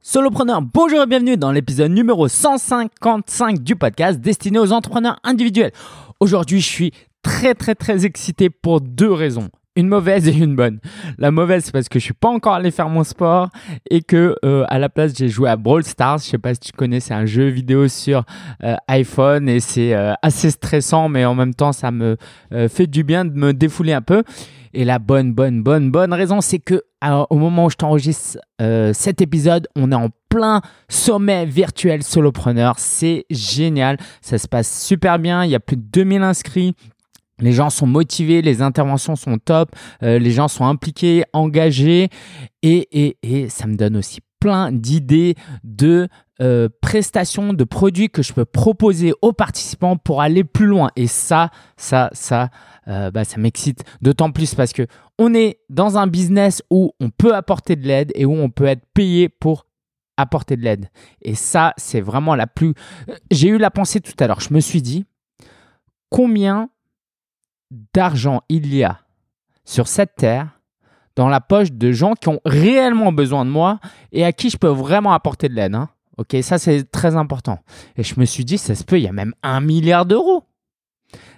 Solopreneur, bonjour et bienvenue dans l'épisode numéro 155 du podcast destiné aux entrepreneurs individuels. Aujourd'hui, je suis très très très excité pour deux raisons. Une mauvaise et une bonne. La mauvaise, c'est parce que je suis pas encore allé faire mon sport et que euh, à la place j'ai joué à Brawl Stars. Je sais pas si tu connais, c'est un jeu vidéo sur euh, iPhone et c'est euh, assez stressant, mais en même temps ça me fait du bien de me défouler un peu. Et la bonne, bonne, bonne, bonne raison, c'est que au moment où je t'enregistre cet épisode, on est en plein sommet virtuel solopreneur. C'est génial. Ça se passe super bien. Il y a plus de 2000 inscrits. Les gens sont motivés, les interventions sont top, euh, les gens sont impliqués, engagés et, et, ça me donne aussi plein d'idées de euh, prestations, de produits que je peux proposer aux participants pour aller plus loin. Et ça, ça, ça, euh, bah, ça m'excite d'autant plus parce que on est dans un business où on peut apporter de l'aide et où on peut être payé pour apporter de l'aide. Et ça, c'est vraiment la plus... J'ai eu la pensée tout à l'heure. Je me suis dit, combien d'argent il y a sur cette terre dans la poche de gens qui ont réellement besoin de moi et à qui je peux vraiment apporter de l'aide. Hein. Ok, ça c'est très important. Et je me suis dit, ça se peut, il y a même un milliard d'euros.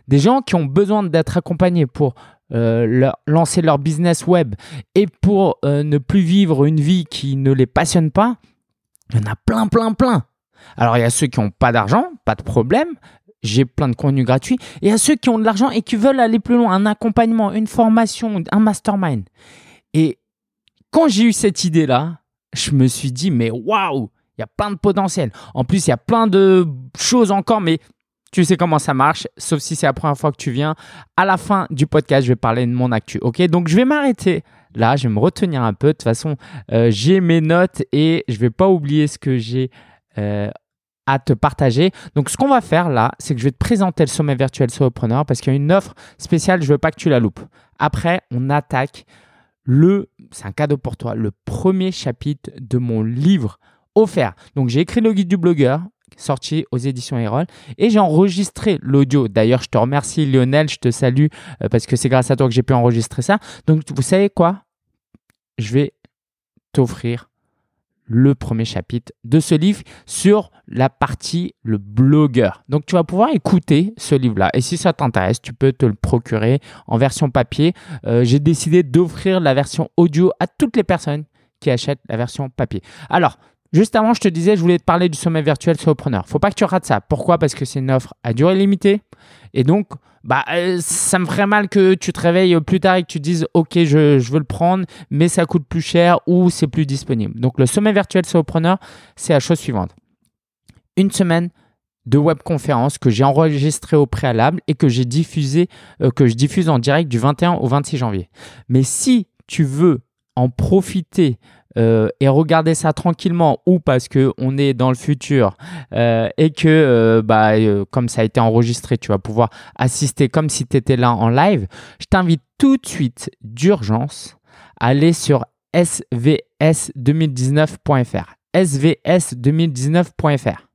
Des gens qui ont besoin d'être accompagnés pour euh, lancer leur business web et pour euh, ne plus vivre une vie qui ne les passionne pas, il y en a plein, plein, plein. Alors il y a ceux qui n'ont pas d'argent, pas de problème, j'ai plein de contenus gratuits. Et à ceux qui ont de l'argent et qui veulent aller plus loin, un accompagnement, une formation, un mastermind. Et quand j'ai eu cette idée-là, je me suis dit, mais waouh, il y a plein de potentiel. En plus, il y a plein de choses encore, mais tu sais comment ça marche, sauf si c'est la première fois que tu viens. À la fin du podcast, je vais parler de mon actu. Ok, donc je vais m'arrêter là, je vais me retenir un peu. De toute façon, euh, j'ai mes notes et je vais pas oublier ce que j'ai euh, à te partager. Donc, ce qu'on va faire là, c'est que je vais te présenter le sommet virtuel Solopreneur parce qu'il y a une offre spéciale, je veux pas que tu la loupes. Après, on attaque le, c'est un cadeau pour toi, le premier chapitre de mon livre offert. Donc, j'ai écrit le guide du blogueur sorti aux éditions Erol et j'ai enregistré l'audio. D'ailleurs, je te remercie Lionel, je te salue euh, parce que c'est grâce à toi que j'ai pu enregistrer ça. Donc, vous savez quoi? Je vais t'offrir le premier chapitre de ce livre sur la partie le blogueur. Donc tu vas pouvoir écouter ce livre-là. Et si ça t'intéresse, tu peux te le procurer en version papier. Euh, j'ai décidé d'offrir la version audio à toutes les personnes qui achètent la version papier. Alors, juste avant, je te disais, je voulais te parler du sommet virtuel solopreneur. Faut pas que tu rates ça. Pourquoi? Parce que c'est une offre à durée limitée. Et donc, bah, euh, ça me ferait mal que tu te réveilles plus tard et que tu dises ok je, veux le prendre mais ça coûte plus cher ou c'est plus disponible. Donc le sommet virtuel solopreneur c'est la chose suivante. Une semaine de webconférence que j'ai enregistré au préalable et que j'ai diffusé euh, que je diffuse en direct du 21 au 26 janvier. Mais si tu veux en profiter euh, et regarder ça tranquillement ou parce que on est dans le futur euh, et que euh, bah, comme ça a été enregistré, tu vas pouvoir assister comme si tu étais là en live, je t'invite tout de suite d'urgence à aller sur svs2019.fr. svs2019.fr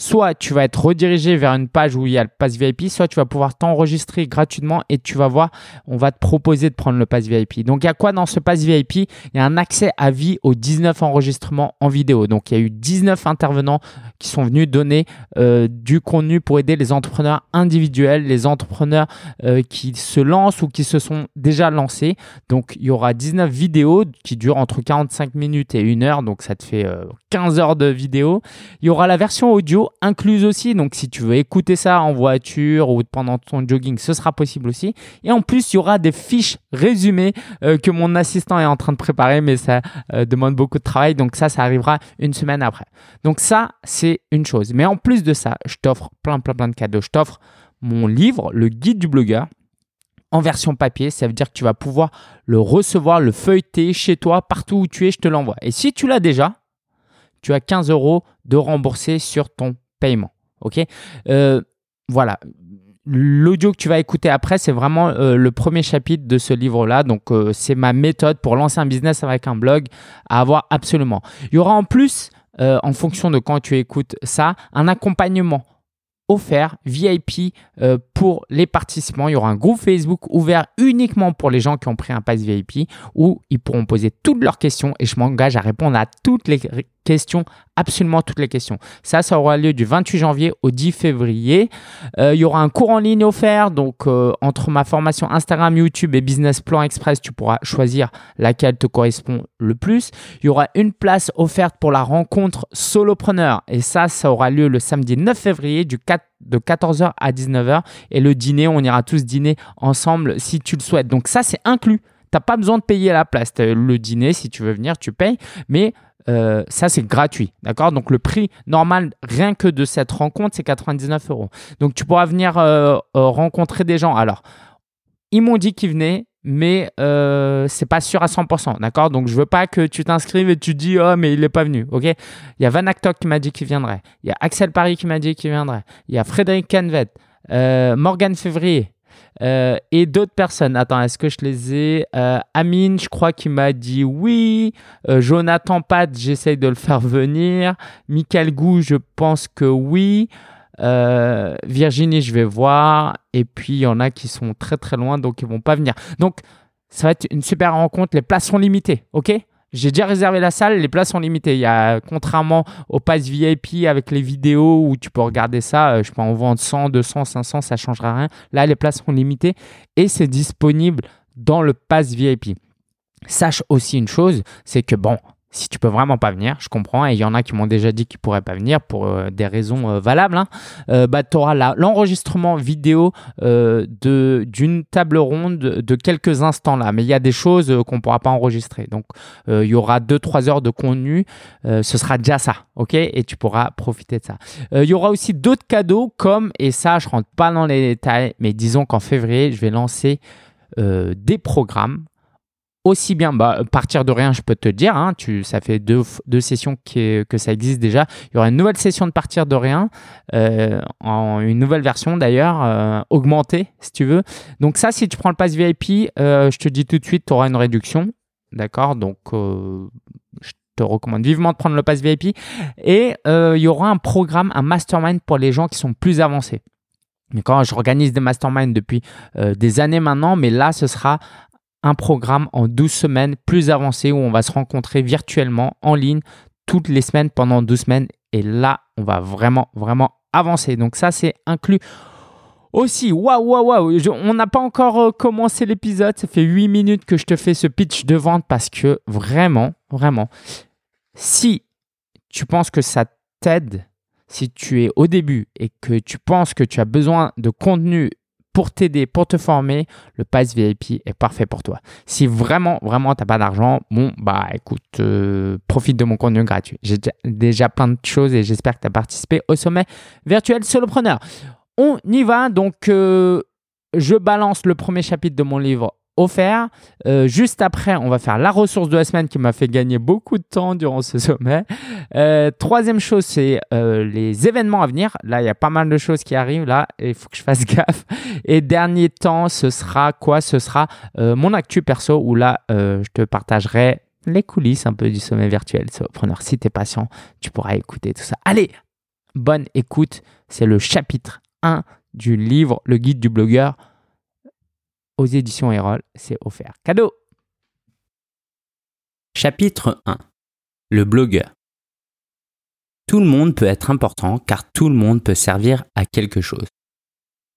soit tu vas être redirigé vers une page où il y a le pass VIP, soit tu vas pouvoir t'enregistrer gratuitement et tu vas voir, on va te proposer de prendre le pass VIP. Donc il y a quoi dans ce pass VIP Il y a un accès à vie aux 19 enregistrements en vidéo. Donc il y a eu 19 intervenants qui sont venus donner euh, du contenu pour aider les entrepreneurs individuels, les entrepreneurs euh, qui se lancent ou qui se sont déjà lancés. Donc il y aura 19 vidéos qui durent entre 45 minutes et 1 heure, donc ça te fait 15 euh, heures de vidéo. Il y aura la version audio incluse aussi. Donc, si tu veux écouter ça en voiture ou pendant ton jogging, ce sera possible aussi. Et en plus, il y aura des fiches résumées euh, que mon assistant est en train de préparer, mais ça euh, demande beaucoup de travail. Donc, ça, ça arrivera une semaine après. Donc, ça, c'est une chose. Mais en plus de ça, je t'offre plein, plein, plein de cadeaux. Je t'offre mon livre, le guide du blogueur en version papier. Ça veut dire que tu vas pouvoir le recevoir, le feuilleter chez toi, partout où tu es, je te l'envoie. Et si tu l'as déjà, tu as 15 euros de remboursé sur ton paiement. OK? Euh, Voilà. L'audio que tu vas écouter après, c'est vraiment euh, le premier chapitre de ce livre-là. Donc, euh, c'est ma méthode pour lancer un business avec un blog à avoir absolument. Il y aura en plus, en fonction de quand tu écoutes ça, un accompagnement offert VIP pour les participants. Il y aura un groupe Facebook ouvert uniquement pour les gens qui ont pris un pass VIP où ils pourront poser toutes leurs questions et je m'engage à répondre à toutes les questions, absolument toutes les questions. Ça, ça aura lieu du 28 janvier au 10 février. Euh, il y aura un cours en ligne offert. Donc, euh, entre ma formation Instagram, YouTube et Business Plan Express, tu pourras choisir laquelle te correspond le plus. Il y aura une place offerte pour la rencontre solopreneur. Et ça, ça aura lieu le samedi 9 février du 4 de 14h à 19h. Et le dîner, on ira tous dîner ensemble si tu le souhaites. Donc ça, c'est inclus. Tu n'as pas besoin de payer la place. Le dîner, si tu veux venir, tu payes. Mais euh, ça, c'est gratuit. D'accord? Donc, le prix normal, rien que de cette rencontre, c'est 99 euros. Donc, tu pourras venir euh, euh, rencontrer des gens. Alors, ils m'ont dit qu'ils venaient, mais euh, c'est pas sûr à 100%. D'accord? Donc, je veux pas que tu t'inscrives et tu dis, oh, mais il n'est pas venu. OK? Il y a Van qui m'a dit qu'il viendrait. Il y a Axel Paris qui m'a dit qu'il viendrait. Il y a Frédéric Canvet, Morgan Février. Euh, et d'autres personnes. Attends, est-ce que je les ai euh, Amine, je crois qu'il m'a dit oui. Euh, Jonathan Pat, j'essaye de le faire venir. Michael Gou, je pense que oui. Virginie, je vais voir. Et puis, il y en a qui sont très très loin, donc ils vont pas venir. Donc, ça va être une super rencontre. Les places sont limitées, ok? J'ai déjà réservé la salle, les places sont limitées. Il y a, contrairement au pass VIP avec les vidéos où tu peux regarder ça, euh, je peux en vendre 100, 200, 500, ça changera rien. Là, les places sont limitées et c'est disponible dans le pass VIP. Sache aussi une chose, c'est que bon, si tu peux vraiment pas venir, je comprends, et il y en a qui m'ont déjà dit qu'ils pourraient pas venir pour euh, des raisons euh, valables, hein. euh, bah, tu auras l'enregistrement vidéo d'une table ronde de quelques instants là, mais il y a des choses qu'on pourra pas enregistrer. Donc il y aura 2-3 heures de contenu, ce sera déjà ça, ok? Et tu pourras profiter de ça. Il y aura aussi d'autres cadeaux comme, et ça je rentre pas dans les détails, mais disons qu'en février, je vais lancer des programmes aussi bien, bah, partir de rien, je peux te dire, hein, tu, ça fait deux, deux sessions que ça existe déjà. Il y aura une nouvelle session de partir de rien, euh, en une nouvelle version d'ailleurs, euh, augmentée si tu veux. Donc ça, si tu prends le pass VIP, euh, je te dis tout de suite, tu auras une réduction. D'accord? Donc, je te recommande vivement de prendre le pass VIP. Et il y aura un programme, un mastermind pour les gens qui sont plus avancés. Quand je des masterminds depuis des années maintenant, mais là, ce sera un programme en 12 semaines plus avancé où on va se rencontrer virtuellement en ligne toutes les semaines pendant 12 semaines. Et là, on va vraiment, vraiment avancer. Donc ça, c'est inclus aussi. Waouh, waouh, waouh. On n'a pas encore euh, commencé l'épisode. Ça fait 8 minutes que je te fais ce pitch de vente parce que vraiment, vraiment, si tu penses que ça t'aide, si tu es au début et que tu penses que tu as besoin de contenu pour t'aider, pour te former, le pass VIP est parfait pour toi. Si vraiment, vraiment, tu n'as pas d'argent, bon, bah écoute, euh, profite de mon contenu gratuit. J'ai déjà plein de choses et j'espère que tu as participé au sommet virtuel solopreneur. On y va, donc euh, je balance le premier chapitre de mon livre offert. Euh, juste après, on va faire la ressource de la semaine qui m'a fait gagner beaucoup de temps durant ce sommet. Euh, troisième chose, c'est euh, les événements à venir. Là, il y a pas mal de choses qui arrivent. Là, il faut que je fasse gaffe. Et dernier temps, ce sera quoi? Ce sera mon actu perso où là, je te partagerai les coulisses un peu du sommet virtuel. Preneur, si tu es patient, tu pourras écouter tout ça. Allez, bonne écoute. C'est le chapitre 1 du livre Le guide du blogueur aux éditions Erol, c'est offert. Cadeau Chapitre 1 Le blogueur. Tout le monde peut être important car tout le monde peut servir à quelque chose.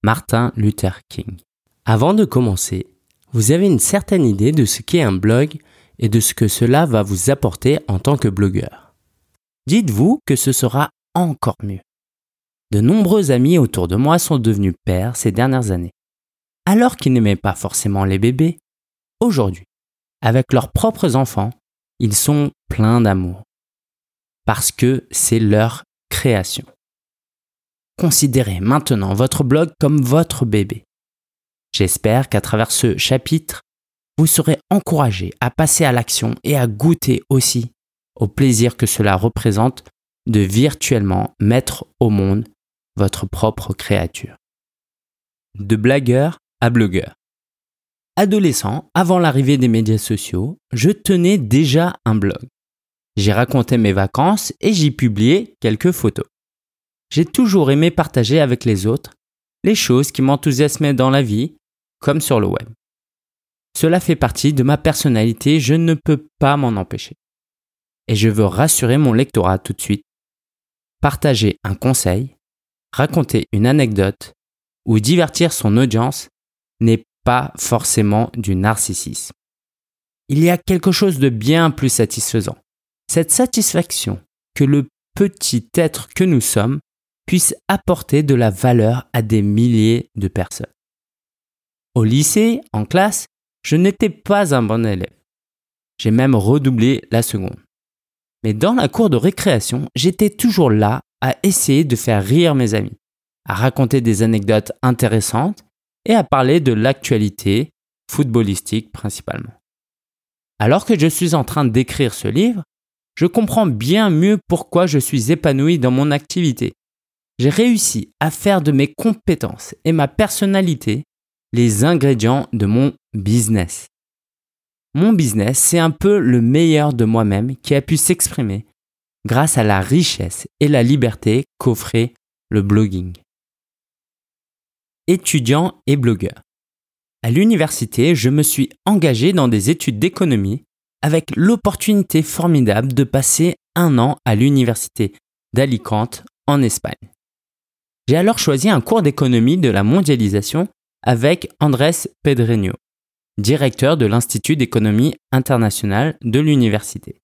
Martin Luther King. Avant de commencer, vous avez une certaine idée de ce qu'est un blog et de ce que cela va vous apporter en tant que blogueur. Dites-vous que ce sera encore mieux. De nombreux amis autour de moi sont devenus pères ces dernières années alors qu'ils n'aimaient pas forcément les bébés, aujourd'hui, avec leurs propres enfants, ils sont pleins d'amour. Parce que c'est leur création. Considérez maintenant votre blog comme votre bébé. J'espère qu'à travers ce chapitre, vous serez encouragé à passer à l'action et à goûter aussi au plaisir que cela représente de virtuellement mettre au monde votre propre créature. De blagueur blogueur. Adolescent, avant l'arrivée des médias sociaux, je tenais déjà un blog. J'y racontais mes vacances et j'y publiais quelques photos. J'ai toujours aimé partager avec les autres les choses qui m'enthousiasmaient dans la vie, comme sur le web. Cela fait partie de ma personnalité, je ne peux pas m'en empêcher. et je veux rassurer mon lectorat tout de suite. Partager un conseil, raconter une anecdote ou divertir son audience n'est pas forcément du narcissisme. Il y a quelque chose de bien plus satisfaisant. Cette satisfaction que le petit être que nous sommes puisse apporter de la valeur à des milliers de personnes. Au lycée, en classe, je n'étais pas un bon élève. J'ai même redoublé la seconde. Mais dans la cour de récréation, j'étais toujours là à essayer de faire rire mes amis, à raconter des anecdotes intéressantes et à parler de l'actualité footballistique principalement. Alors que je suis en train d'écrire ce livre, je comprends bien mieux pourquoi je suis épanoui dans mon activité. J'ai réussi à faire de mes compétences et ma personnalité les ingrédients de mon business. Mon business, c'est un peu le meilleur de moi-même qui a pu s'exprimer grâce à la richesse et la liberté qu'offrait le blogging. Étudiant et blogueur. À l'université, je me suis engagé dans des études d'économie avec l'opportunité formidable de passer un an à l'université d'Alicante en Espagne. J'ai alors choisi un cours d'économie de la mondialisation avec Andrés Pedreño, directeur de l'Institut d'économie internationale de l'université.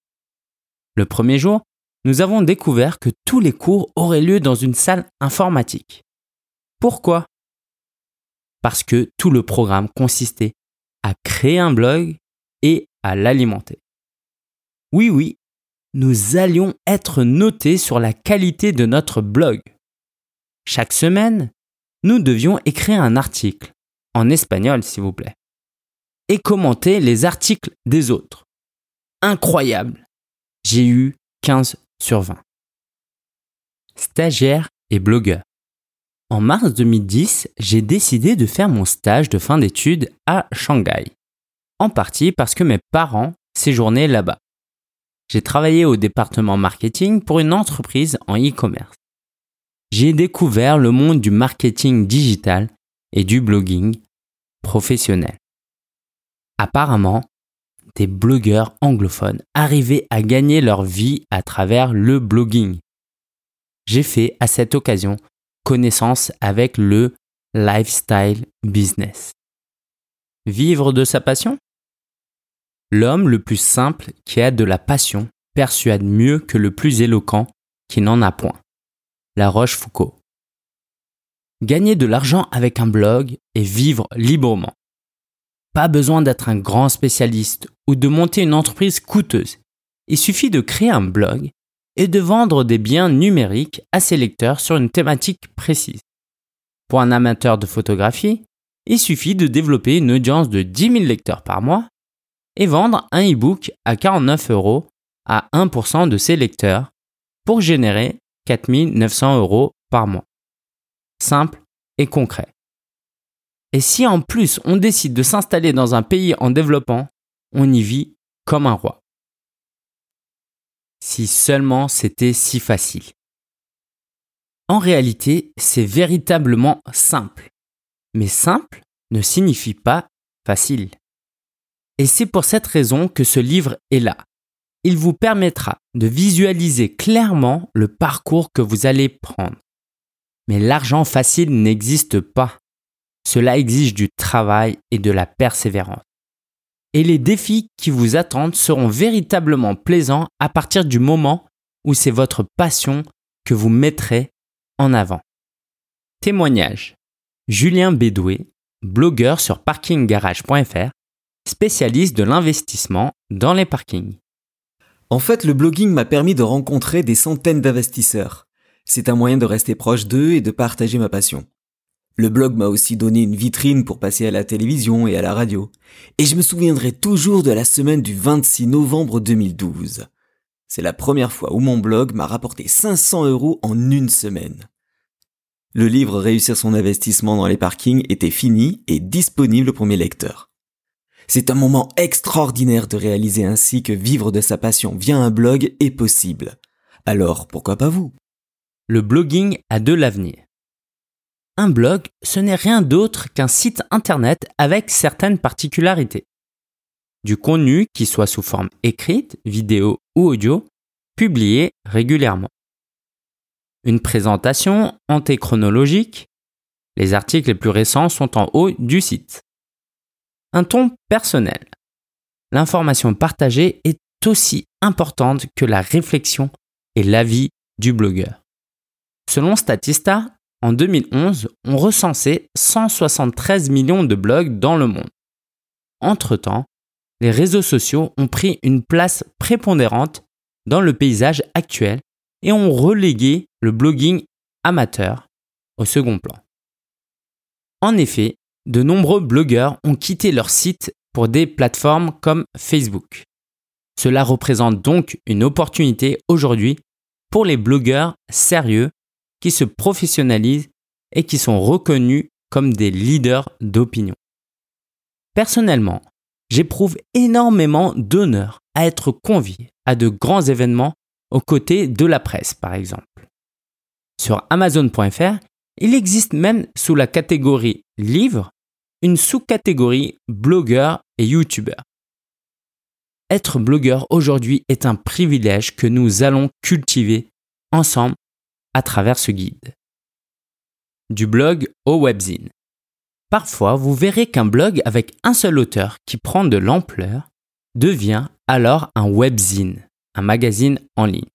Le premier jour, nous avons découvert que tous les cours auraient lieu dans une salle informatique. Pourquoi? Parce que tout le programme consistait à créer un blog et à l'alimenter. Oui, oui, nous allions être notés sur la qualité de notre blog. Chaque semaine, nous devions écrire un article, en espagnol s'il vous plaît, et commenter les articles des autres. Incroyable J'ai eu 15 sur 20. Stagiaire et blogueur. En mars 2010, j'ai décidé de faire mon stage de fin d'études à Shanghai en partie parce que mes parents séjournaient là-bas. J'ai travaillé au département marketing pour une entreprise en e-commerce. J'ai découvert le monde du marketing digital et du blogging professionnel. Apparemment, des blogueurs anglophones arrivaient à gagner leur vie à travers le blogging. J'ai fait à cette occasion avec le lifestyle business. Vivre de sa passion? L'homme le plus simple qui a de la passion persuade mieux que le plus éloquent qui n'en a point. La Rochefoucauld. Gagner de l'argent avec un blog et vivre librement. Pas besoin d'être un grand spécialiste ou de monter une entreprise coûteuse. Il suffit de créer un blog et de vendre des biens numériques à ses lecteurs sur une thématique précise. Pour un amateur de photographie, il suffit de développer une audience de 10 000 lecteurs par mois et vendre un e-book à 49 euros à 1% de ses lecteurs pour générer 4900 euros par mois. Simple et concret. Et si en plus on décide de s'installer dans un pays en développement, on y vit comme un roi. Si seulement c'était si facile. En réalité, c'est véritablement simple. Mais simple ne signifie pas facile. Et c'est pour cette raison que ce livre est là. Il vous permettra de visualiser clairement le parcours que vous allez prendre. Mais l'argent facile n'existe pas. Cela exige du travail et de la persévérance. Et les défis qui vous attendent seront véritablement plaisants à partir du moment où c'est votre passion que vous mettrez en avant. Témoignage. Julien Bédoué, blogueur sur parkinggarage.fr, spécialiste de l'investissement dans les parkings. En fait, le blogging m'a permis de rencontrer des centaines d'investisseurs. C'est un moyen de rester proche d'eux et de partager ma passion. Le blog m'a aussi donné une vitrine pour passer à la télévision et à la radio. Et je me souviendrai toujours de la semaine du 26 novembre 2012. C'est la première fois où mon blog m'a rapporté 500 euros en une semaine. Le livre Réussir son investissement dans les parkings était fini et disponible pour mes lecteurs. C'est un moment extraordinaire de réaliser ainsi que vivre de sa passion via un blog est possible. Alors pourquoi pas vous? Le blogging a de l'avenir. Un blog, ce n'est rien d'autre qu'un site internet avec certaines particularités. Du contenu qui soit sous forme écrite, vidéo ou audio, publié régulièrement. Une présentation antéchronologique. Les articles les plus récents sont en haut du site. Un ton personnel. L'information partagée est aussi importante que la réflexion et l'avis du blogueur. Selon Statista, en 2011, on recensait 173 millions de blogs dans le monde. Entre-temps, les réseaux sociaux ont pris une place prépondérante dans le paysage actuel et ont relégué le blogging amateur au second plan. En effet, de nombreux blogueurs ont quitté leur site pour des plateformes comme Facebook. Cela représente donc une opportunité aujourd'hui pour les blogueurs sérieux qui se professionnalisent et qui sont reconnus comme des leaders d'opinion. Personnellement, j'éprouve énormément d'honneur à être convié à de grands événements aux côtés de la presse, par exemple. Sur Amazon.fr, il existe même sous la catégorie livres une sous-catégorie blogueurs et youtubeurs. Être blogueur aujourd'hui est un privilège que nous allons cultiver ensemble à travers ce guide. Du blog au webzine. Parfois, vous verrez qu'un blog avec un seul auteur qui prend de l'ampleur devient alors un webzine, un magazine en ligne,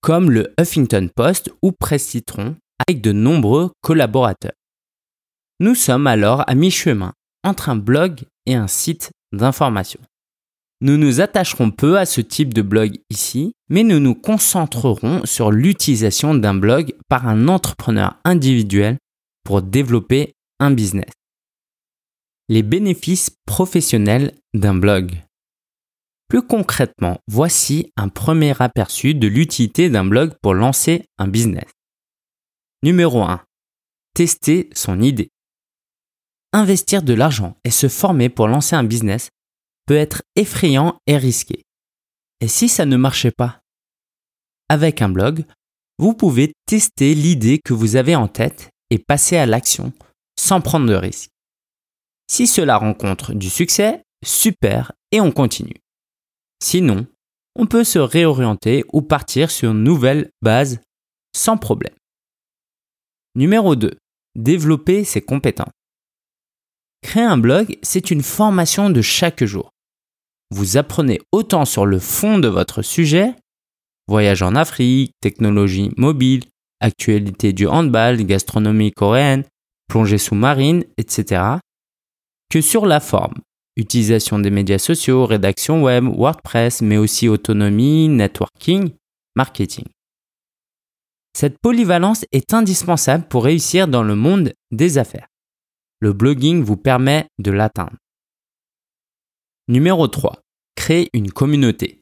comme le Huffington Post ou Presse Citron avec de nombreux collaborateurs. Nous sommes alors à mi-chemin entre un blog et un site d'information. Nous nous attacherons peu à ce type de blog ici, mais nous nous concentrerons sur l'utilisation d'un blog par un entrepreneur individuel pour développer un business. Les bénéfices professionnels d'un blog. Plus concrètement, voici un premier aperçu de l'utilité d'un blog pour lancer un business. Numéro 1. Tester son idée. Investir de l'argent et se former pour lancer un business peut être effrayant et risqué. Et si ça ne marchait pas? Avec un blog, vous pouvez tester l'idée que vous avez en tête et passer à l'action sans prendre de risque. Si cela rencontre du succès, super et on continue. Sinon, on peut se réorienter ou partir sur une nouvelle base sans problème. Numéro 2. Développer ses compétences. Créer un blog, c'est une formation de chaque jour vous apprenez autant sur le fond de votre sujet, voyage en Afrique, technologie mobile, actualité du handball, gastronomie coréenne, plongée sous-marine, etc., que sur la forme, utilisation des médias sociaux, rédaction web, WordPress, mais aussi autonomie, networking, marketing. Cette polyvalence est indispensable pour réussir dans le monde des affaires. Le blogging vous permet de l'atteindre. Numéro 3. Créer une communauté.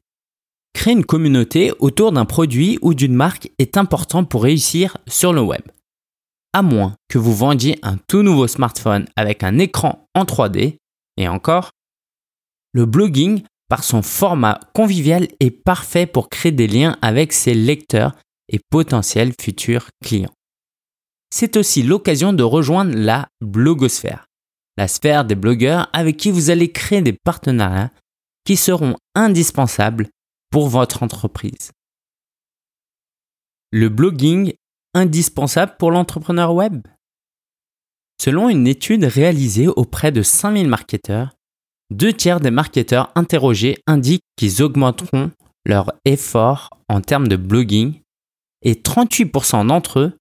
Créer une communauté autour d'un produit ou d'une marque est important pour réussir sur le web. À moins que vous vendiez un tout nouveau smartphone avec un écran en 3D, et encore, le blogging, par son format convivial, est parfait pour créer des liens avec ses lecteurs et potentiels futurs clients. C'est aussi l'occasion de rejoindre la blogosphère, la sphère des blogueurs avec qui vous allez créer des partenariats qui seront indispensables pour votre entreprise. Le blogging indispensable pour l'entrepreneur web Selon une étude réalisée auprès de 5000 marketeurs, deux tiers des marketeurs interrogés indiquent qu'ils augmenteront leur effort en termes de blogging et 38% d'entre eux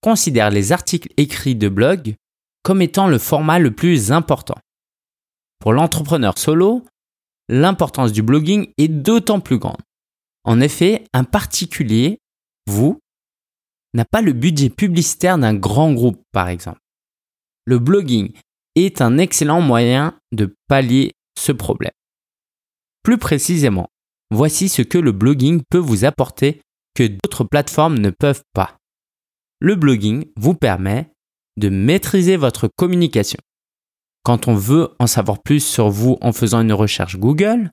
considèrent les articles écrits de blog comme étant le format le plus important. Pour l'entrepreneur solo, l'importance du blogging est d'autant plus grande. En effet, un particulier, vous, n'a pas le budget publicitaire d'un grand groupe, par exemple. Le blogging est un excellent moyen de pallier ce problème. Plus précisément, voici ce que le blogging peut vous apporter que d'autres plateformes ne peuvent pas. Le blogging vous permet de maîtriser votre communication. Quand on veut en savoir plus sur vous en faisant une recherche Google,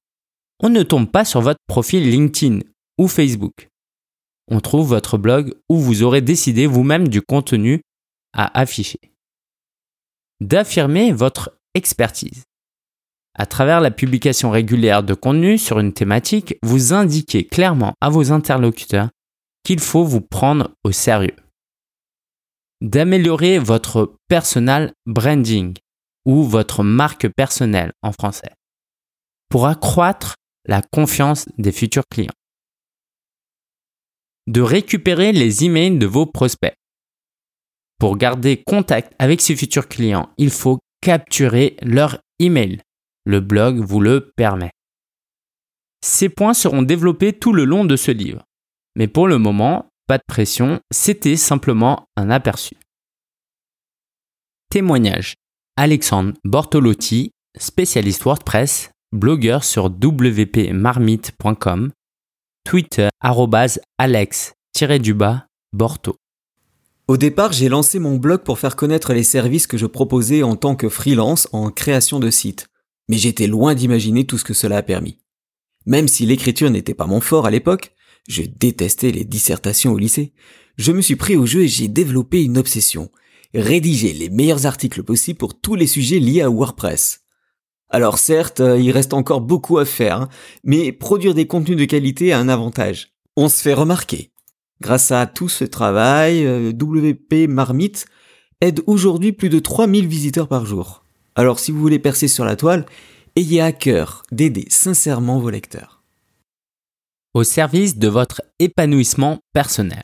on ne tombe pas sur votre profil LinkedIn ou Facebook. On trouve votre blog où vous aurez décidé vous-même du contenu à afficher. D'affirmer votre expertise. À travers la publication régulière de contenu sur une thématique, vous indiquez clairement à vos interlocuteurs qu'il faut vous prendre au sérieux. D'améliorer votre personal branding ou votre marque personnelle en français pour accroître la confiance des futurs clients. De récupérer les emails de vos prospects. Pour garder contact avec ces futurs clients, il faut capturer leur email. Le blog vous le permet. Ces points seront développés tout le long de ce livre. Mais pour le moment, pas de pression, c'était simplement un aperçu. Témoignage. Alexandre Bortolotti, spécialiste WordPress, blogueur sur wpmarmite.com, Twitter alex-borto. Au départ, j'ai lancé mon blog pour faire connaître les services que je proposais en tant que freelance en création de sites. Mais j'étais loin d'imaginer tout ce que cela a permis. Même si l'écriture n'était pas mon fort à l'époque, je détestais les dissertations au lycée, je me suis pris au jeu et j'ai développé une obsession. Rédiger les meilleurs articles possibles pour tous les sujets liés à WordPress. Alors certes, euh, il reste encore beaucoup à faire, hein, mais produire des contenus de qualité a un avantage. On se fait remarquer. Grâce à tout ce travail, euh, WP Marmite aide aujourd'hui plus de 3000 visiteurs par jour. Alors si vous voulez percer sur la toile, ayez à cœur d'aider sincèrement vos lecteurs. Au service de votre épanouissement personnel.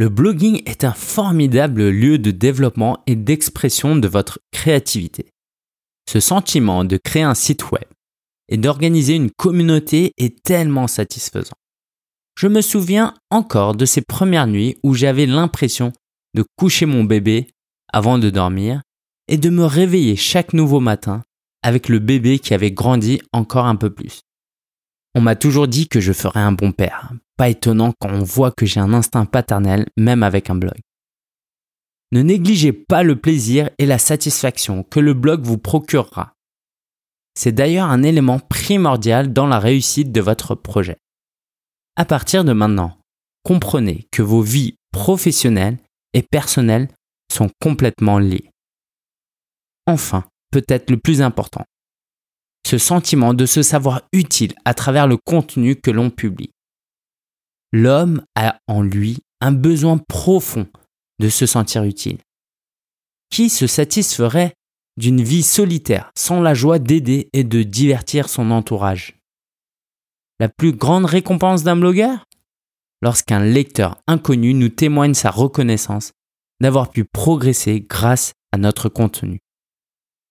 Le blogging est un formidable lieu de développement et d'expression de votre créativité. Ce sentiment de créer un site web et d'organiser une communauté est tellement satisfaisant. Je me souviens encore de ces premières nuits où j'avais l'impression de coucher mon bébé avant de dormir et de me réveiller chaque nouveau matin avec le bébé qui avait grandi encore un peu plus. On m'a toujours dit que je ferais un bon père. Pas étonnant quand on voit que j'ai un instinct paternel même avec un blog. Ne négligez pas le plaisir et la satisfaction que le blog vous procurera. C'est d'ailleurs un élément primordial dans la réussite de votre projet. À partir de maintenant, comprenez que vos vies professionnelles et personnelles sont complètement liées. Enfin, peut-être le plus important, ce sentiment de se savoir utile à travers le contenu que l'on publie. L'homme a en lui un besoin profond de se sentir utile. Qui se satisferait d'une vie solitaire sans la joie d'aider et de divertir son entourage? La plus grande récompense d'un blogueur? Lorsqu'un lecteur inconnu nous témoigne sa reconnaissance d'avoir pu progresser grâce à notre contenu.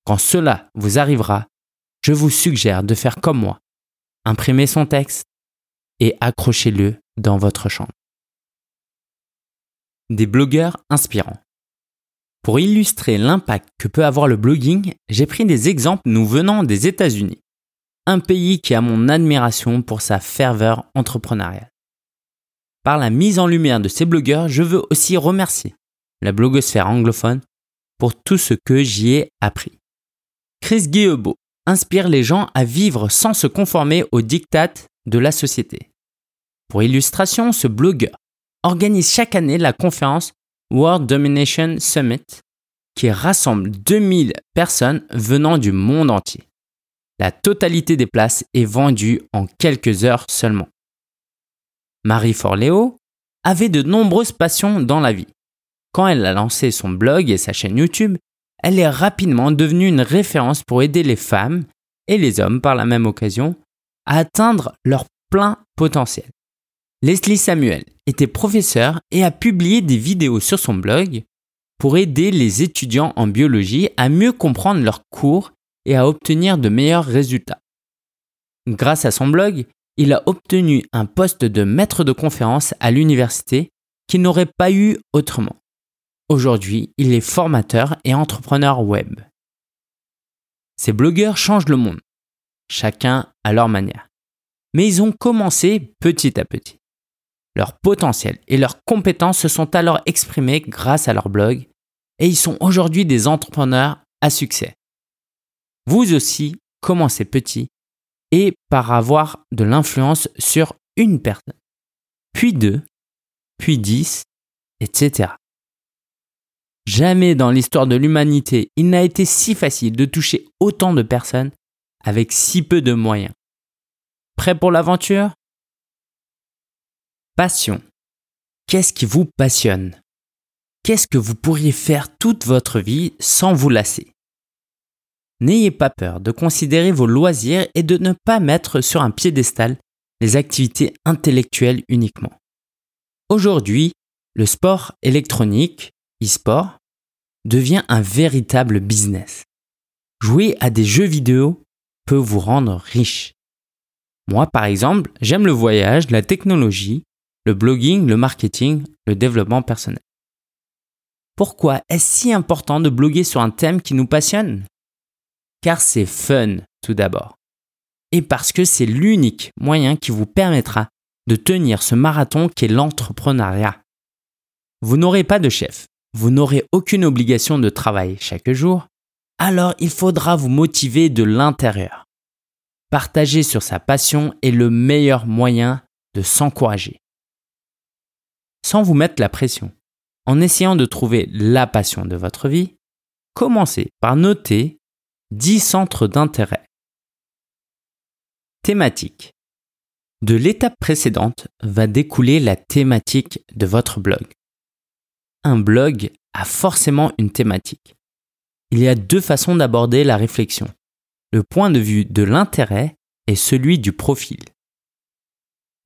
Quand cela vous arrivera, je vous suggère de faire comme moi. Imprimez son texte et accrochez-le dans votre chambre. Des blogueurs inspirants. Pour illustrer l'impact que peut avoir le blogging, j'ai pris des exemples nous venant des États-Unis un pays qui a mon admiration pour sa ferveur entrepreneuriale. Par la mise en lumière de ces blogueurs, je veux aussi remercier la blogosphère anglophone pour tout ce que j'y ai appris. Chris Guillebeau inspire les gens à vivre sans se conformer aux dictates de la société. Pour illustration, ce blogueur organise chaque année la conférence World Domination Summit qui rassemble 2000 personnes venant du monde entier. La totalité des places est vendue en quelques heures seulement. Marie Forleo avait de nombreuses passions dans la vie. Quand elle a lancé son blog et sa chaîne YouTube, elle est rapidement devenue une référence pour aider les femmes et les hommes par la même occasion à atteindre leur plein potentiel. Leslie Samuel était professeur et a publié des vidéos sur son blog pour aider les étudiants en biologie à mieux comprendre leurs cours et à obtenir de meilleurs résultats. Grâce à son blog, il a obtenu un poste de maître de conférence à l'université qu'il n'aurait pas eu autrement. Aujourd'hui, il est formateur et entrepreneur web. Ces blogueurs changent le monde, chacun à leur manière. Mais ils ont commencé petit à petit. Leur potentiel et leurs compétences se sont alors exprimés grâce à leur blog et ils sont aujourd'hui des entrepreneurs à succès. Vous aussi, commencez petit et par avoir de l'influence sur une personne, puis deux, puis dix, etc. Jamais dans l'histoire de l'humanité il n'a été si facile de toucher autant de personnes avec si peu de moyens. Prêt pour l'aventure? Passion. Qu'est-ce qui vous passionne? Qu'est-ce que vous pourriez faire toute votre vie sans vous lasser? N'ayez pas peur de considérer vos loisirs et de ne pas mettre sur un piédestal les activités intellectuelles uniquement. Aujourd'hui, le sport électronique, e-sport, devient un véritable business. Jouer à des jeux vidéo peut vous rendre riche. Moi, par exemple, j'aime le voyage, la technologie, le blogging, le marketing, le développement personnel. Pourquoi est-ce si important de bloguer sur un thème qui nous passionne? Car c'est fun, tout d'abord. Et parce que c'est l'unique moyen qui vous permettra de tenir ce marathon qu'est l'entrepreneuriat. Vous n'aurez pas de chef, vous n'aurez aucune obligation de travail chaque jour, alors il faudra vous motiver de l'intérieur. Partager sur sa passion est le meilleur moyen de s'encourager. Sans vous mettre la pression, en essayant de trouver la passion de votre vie, commencez par noter 10 centres d'intérêt. Thématique. De l'étape précédente va découler la thématique de votre blog. Un blog a forcément une thématique. Il y a deux façons d'aborder la réflexion. Le point de vue de l'intérêt et celui du profil.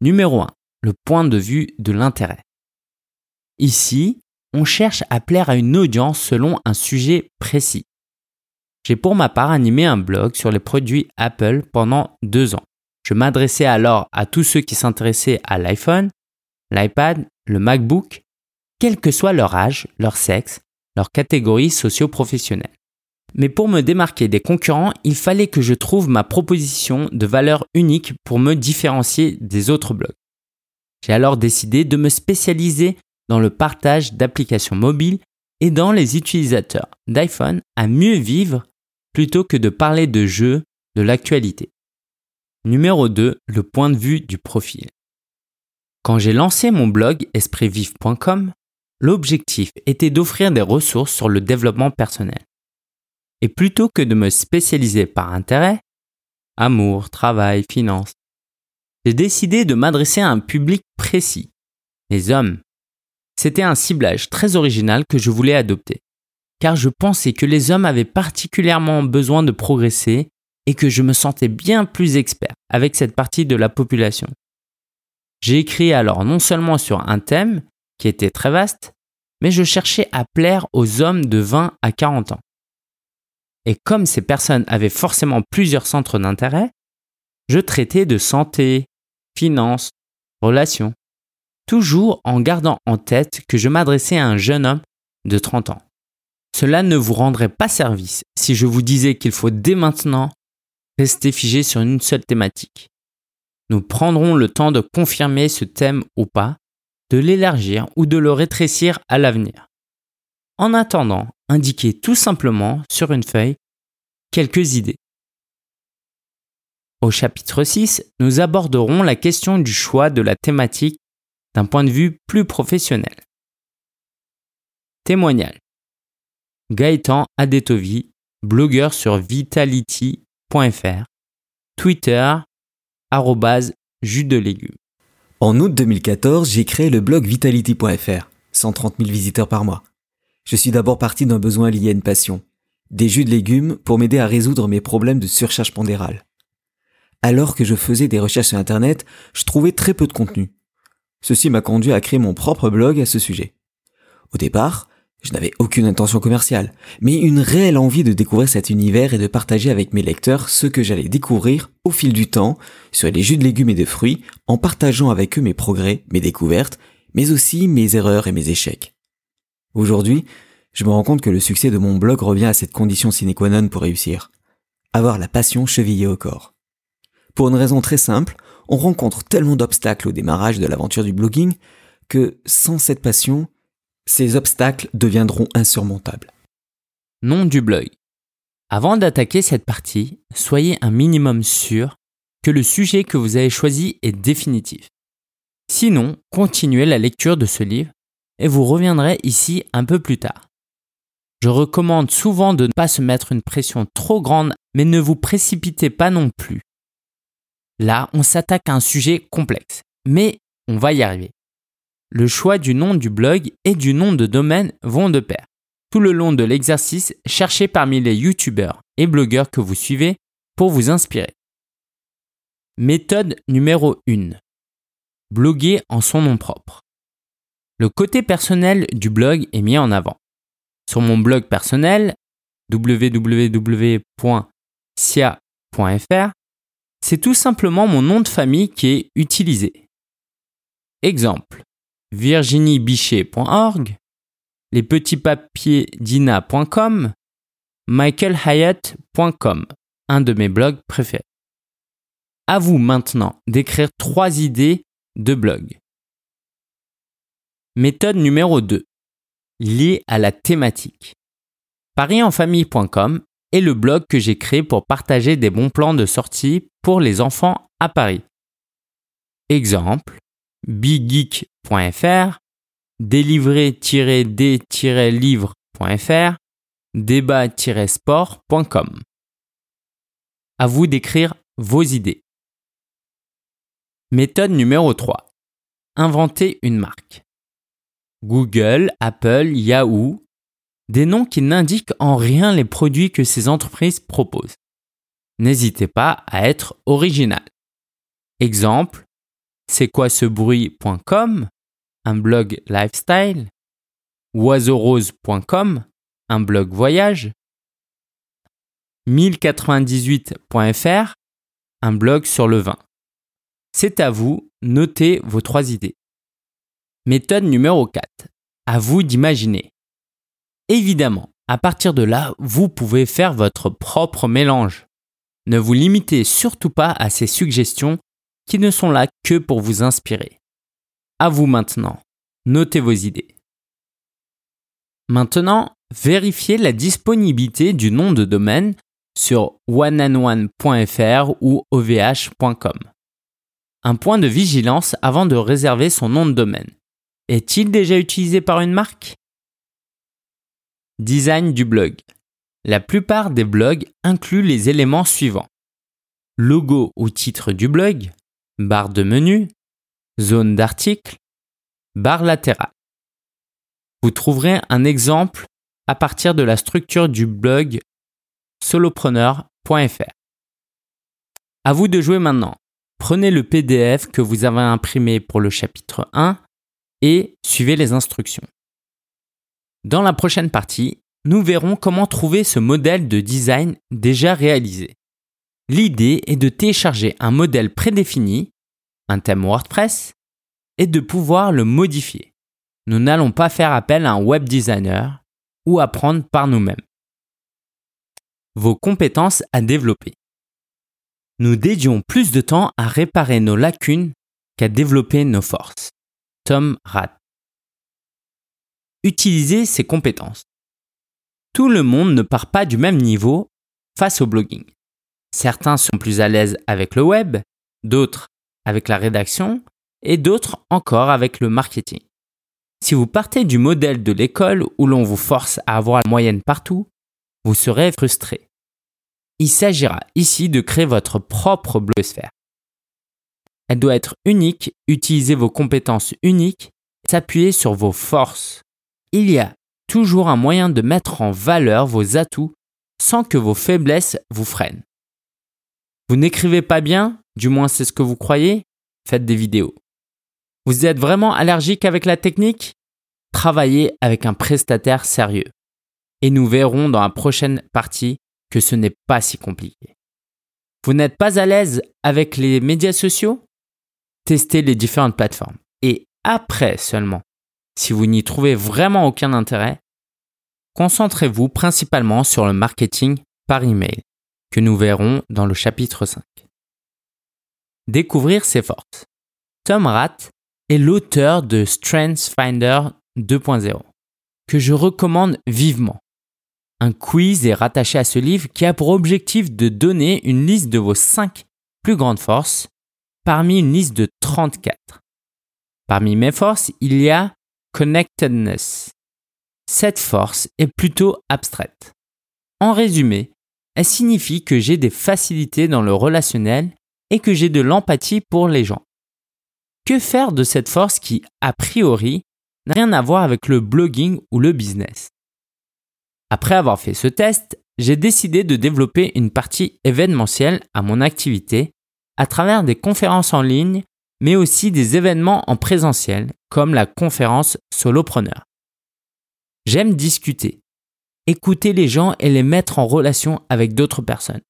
Numéro 1. Le point de vue de l'intérêt. Ici, on cherche à plaire à une audience selon un sujet précis. J'ai pour ma part animé un blog sur les produits Apple pendant deux ans. Je m'adressais alors à tous ceux qui s'intéressaient à l'iPhone, l'iPad, le MacBook, quel que soit leur âge, leur sexe, leur catégorie socio-professionnelle. Mais pour me démarquer des concurrents, il fallait que je trouve ma proposition de valeur unique pour me différencier des autres blogs. J'ai alors décidé de me spécialiser dans le partage d'applications mobiles et dans les utilisateurs d'iPhone à mieux vivre plutôt que de parler de jeux, de l'actualité. Numéro 2. Le point de vue du profil. Quand j'ai lancé mon blog espritvive.com, l'objectif était d'offrir des ressources sur le développement personnel. Et plutôt que de me spécialiser par intérêt, amour, travail, finance, j'ai décidé de m'adresser à un public précis, les hommes. C'était un ciblage très original que je voulais adopter, car je pensais que les hommes avaient particulièrement besoin de progresser et que je me sentais bien plus expert avec cette partie de la population. J'ai écrit alors non seulement sur un thème qui était très vaste, mais je cherchais à plaire aux hommes de 20 à 40 ans. Et comme ces personnes avaient forcément plusieurs centres d'intérêt, je traitais de santé, finances, relations, toujours en gardant en tête que je m'adressais à un jeune homme de 30 ans. Cela ne vous rendrait pas service si je vous disais qu'il faut dès maintenant rester figé sur une seule thématique. Nous prendrons le temps de confirmer ce thème ou pas, de l'élargir ou de le rétrécir à l'avenir. En attendant, indiquez tout simplement sur une feuille quelques idées. Au chapitre 6, nous aborderons la question du choix de la thématique d'un point de vue plus professionnel. Témoignage. Gaëtan Adetovi, blogueur sur Vitality Twitter, jus de légumes. En août 2014, j'ai créé le blog vitality.fr, 130 000 visiteurs par mois. Je suis d'abord parti d'un besoin lié à une passion, des jus de légumes pour m'aider à résoudre mes problèmes de surcharge pondérale. Alors que je faisais des recherches sur Internet, je trouvais très peu de contenu. Ceci m'a conduit à créer mon propre blog à ce sujet. Au départ, je n'avais aucune intention commerciale, mais une réelle envie de découvrir cet univers et de partager avec mes lecteurs ce que j'allais découvrir au fil du temps sur les jus de légumes et de fruits en partageant avec eux mes progrès, mes découvertes, mais aussi mes erreurs et mes échecs. Aujourd'hui, je me rends compte que le succès de mon blog revient à cette condition sine qua non pour réussir. Avoir la passion chevillée au corps. Pour une raison très simple, on rencontre tellement d'obstacles au démarrage de l'aventure du blogging que sans cette passion, ces obstacles deviendront insurmontables. Nom du blog. Avant d'attaquer cette partie, soyez un minimum sûr que le sujet que vous avez choisi est définitif. Sinon, continuez la lecture de ce livre et vous reviendrez ici un peu plus tard. Je recommande souvent de ne pas se mettre une pression trop grande, mais ne vous précipitez pas non plus. Là, on s'attaque à un sujet complexe, mais on va y arriver. Le choix du nom du blog et du nom de domaine vont de pair. Tout le long de l'exercice, cherchez parmi les youtubeurs et blogueurs que vous suivez pour vous inspirer. Méthode numéro 1. Bloguer en son nom propre. Le côté personnel du blog est mis en avant. Sur mon blog personnel, www.sia.fr, c'est tout simplement mon nom de famille qui est utilisé. Exemple, virginiebichet.org, lespetitspapiers.dina.com, michaelhyatt.com, un de mes blogs préférés. À vous maintenant d'écrire trois idées de blog. Méthode numéro 2. Liée à la thématique. Parienfamille.com est le blog que j'ai créé pour partager des bons plans de sortie pour les enfants à Paris. Exemple, biggeek.fr, délivrer-d-livre.fr, débat-sport.com. À vous d'écrire vos idées. Méthode numéro 3. Inventer une marque. Google, Apple, Yahoo, des noms qui n'indiquent en rien les produits que ces entreprises proposent. N'hésitez pas à être original. Exemple, c'est quoi ce bruit.com, un blog lifestyle, oiseaurose.com, un blog voyage, 1098.fr, un blog sur le vin. C'est à vous, notez vos trois idées. Méthode numéro 4. À vous d'imaginer. Évidemment, à partir de là, vous pouvez faire votre propre mélange. Ne vous limitez surtout pas à ces suggestions qui ne sont là que pour vous inspirer. À vous maintenant. Notez vos idées. Maintenant, vérifiez la disponibilité du nom de domaine sur oneandone.fr ou ovh.com. Un point de vigilance avant de réserver son nom de domaine. Est-il déjà utilisé par une marque? Design du blog. La plupart des blogs incluent les éléments suivants. Logo ou titre du blog, barre de menu, zone d'article, barre latérale. Vous trouverez un exemple à partir de la structure du blog solopreneur.fr. À vous de jouer maintenant. Prenez le PDF que vous avez imprimé pour le chapitre 1 et suivez les instructions. Dans la prochaine partie, nous verrons comment trouver ce modèle de design déjà réalisé. L'idée est de télécharger un modèle prédéfini, un thème WordPress, et de pouvoir le modifier. Nous n'allons pas faire appel à un web designer ou apprendre par nous-mêmes. Vos compétences à développer. Nous dédions plus de temps à réparer nos lacunes qu'à développer nos forces. Tom Rath. Utilisez ses compétences. Tout le monde ne part pas du même niveau face au blogging. Certains sont plus à l'aise avec le web, d'autres avec la rédaction et d'autres encore avec le marketing. Si vous partez du modèle de l'école où l'on vous force à avoir la moyenne partout, vous serez frustré. Il s'agira ici de créer votre propre blogosphère. Elle doit être unique, utiliser vos compétences uniques, s'appuyer sur vos forces. Il y a toujours un moyen de mettre en valeur vos atouts sans que vos faiblesses vous freinent. Vous n'écrivez pas bien, du moins c'est ce que vous croyez, faites des vidéos. Vous êtes vraiment allergique avec la technique? Travaillez avec un prestataire sérieux. Et nous verrons dans la prochaine partie que ce n'est pas si compliqué. Vous n'êtes pas à l'aise avec les médias sociaux? Testez les différentes plateformes. Et après seulement, si vous n'y trouvez vraiment aucun intérêt, concentrez-vous principalement sur le marketing par email, que nous verrons dans le chapitre 5. Découvrir ses forces. Tom Rath est l'auteur de Strengths Finder 2.0, que je recommande vivement. Un quiz est rattaché à ce livre qui a pour objectif de donner une liste de vos 5 plus grandes forces parmi une liste de 34. Parmi mes forces, il y a connectedness, cette force est plutôt abstraite. En résumé, elle signifie que j'ai des facilités dans le relationnel et que j'ai de l'empathie pour les gens. Que faire de cette force qui, a priori, n'a rien à voir avec le blogging ou le business? Après avoir fait ce test, j'ai décidé de développer une partie événementielle à mon activité à travers des conférences en ligne, mais aussi des événements en présentiel, comme la conférence Solopreneur. J'aime discuter, écouter les gens et les mettre en relation avec d'autres personnes.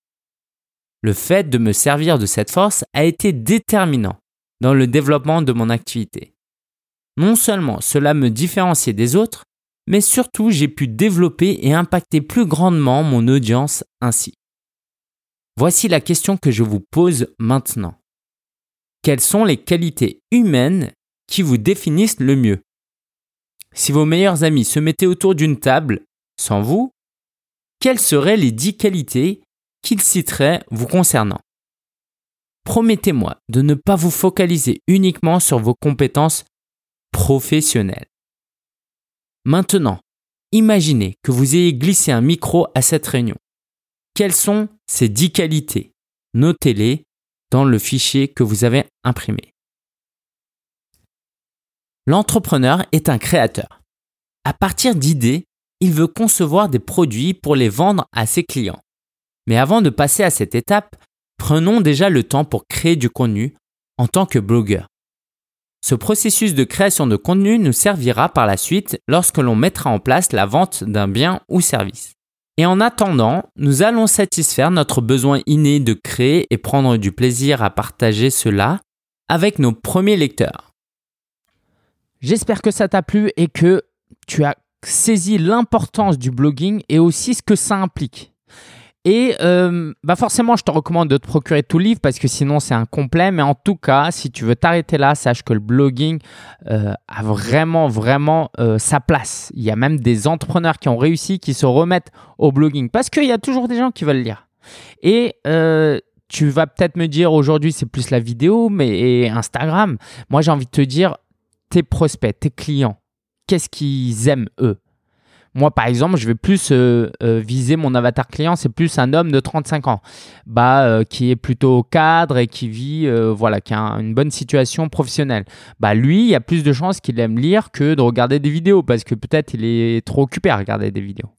Le fait de me servir de cette force a été déterminant dans le développement de mon activité. Non seulement cela me différenciait des autres, mais surtout j'ai pu développer et impacter plus grandement mon audience ainsi. Voici la question que je vous pose maintenant. Quelles sont les qualités humaines qui vous définissent le mieux? Si vos meilleurs amis se mettaient autour d'une table, sans vous, quelles seraient les dix qualités qu'ils citeraient vous concernant? Promettez-moi de ne pas vous focaliser uniquement sur vos compétences professionnelles. Maintenant, imaginez que vous ayez glissé un micro à cette réunion. Quelles sont ces 10 qualités? Notez-les dans le fichier que vous avez imprimé. L'entrepreneur est un créateur. À partir d'idées, il veut concevoir des produits pour les vendre à ses clients. Mais avant de passer à cette étape, prenons déjà le temps pour créer du contenu en tant que blogueur. Ce processus de création de contenu nous servira par la suite lorsque l'on mettra en place la vente d'un bien ou service. Et en attendant, nous allons satisfaire notre besoin inné de créer et prendre du plaisir à partager cela avec nos premiers lecteurs. J'espère que ça t'a plu et que tu as saisi l'importance du blogging et aussi ce que ça implique. Et euh, bah forcément, je te recommande de te procurer tout le livre parce que sinon c'est incomplet. Mais en tout cas, si tu veux t'arrêter là, sache que le blogging euh, a vraiment, vraiment euh, sa place. Il y a même des entrepreneurs qui ont réussi qui se remettent au blogging parce qu'il y a toujours des gens qui veulent lire. Et tu vas peut-être me dire aujourd'hui c'est plus la vidéo, mais Instagram. Moi j'ai envie de te dire tes prospects, tes clients, qu'est-ce qu'ils aiment eux. Moi, par exemple, je vais plus euh, euh, viser mon avatar client, c'est plus un homme de 35 ans, bah, euh, qui est plutôt cadre et qui vit, voilà, qui a une bonne situation professionnelle. Bah, lui, il y a plus de chances qu'il aime lire que de regarder des vidéos parce que peut-être il est trop occupé à regarder des vidéos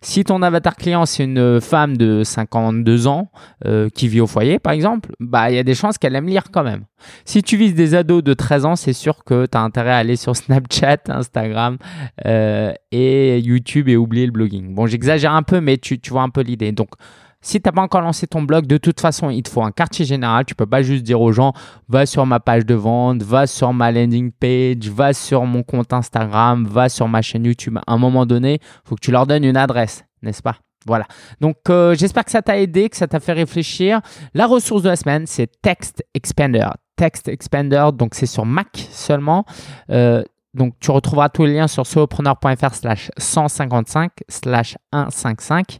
si ton avatar client, c'est une femme de 52 ans euh, qui vit au foyer, par exemple, bah, il y a des chances qu'elle aime lire quand même. Si tu vises des ados de 13 ans, c'est sûr que tu as intérêt à aller sur Snapchat, Instagram euh, et YouTube et oublier le blogging. Bon, j'exagère un peu, mais tu, tu vois un peu l'idée. Donc, si tu n'as pas encore lancé ton blog, de toute façon, il te faut un quartier général. Tu peux pas juste dire aux gens, va sur ma page de vente, va sur ma landing page, va sur mon compte Instagram, va sur ma chaîne YouTube. À un moment donné, il faut que tu leur donnes une adresse, n'est-ce pas? Voilà. Donc, euh, j'espère que ça t'a aidé, que ça t'a fait réfléchir. La ressource de la semaine, c'est Text Expander. Text Expander, donc c'est sur Mac seulement. Euh, donc, tu retrouveras tous les liens sur solopreneur.fr slash 155 slash 155,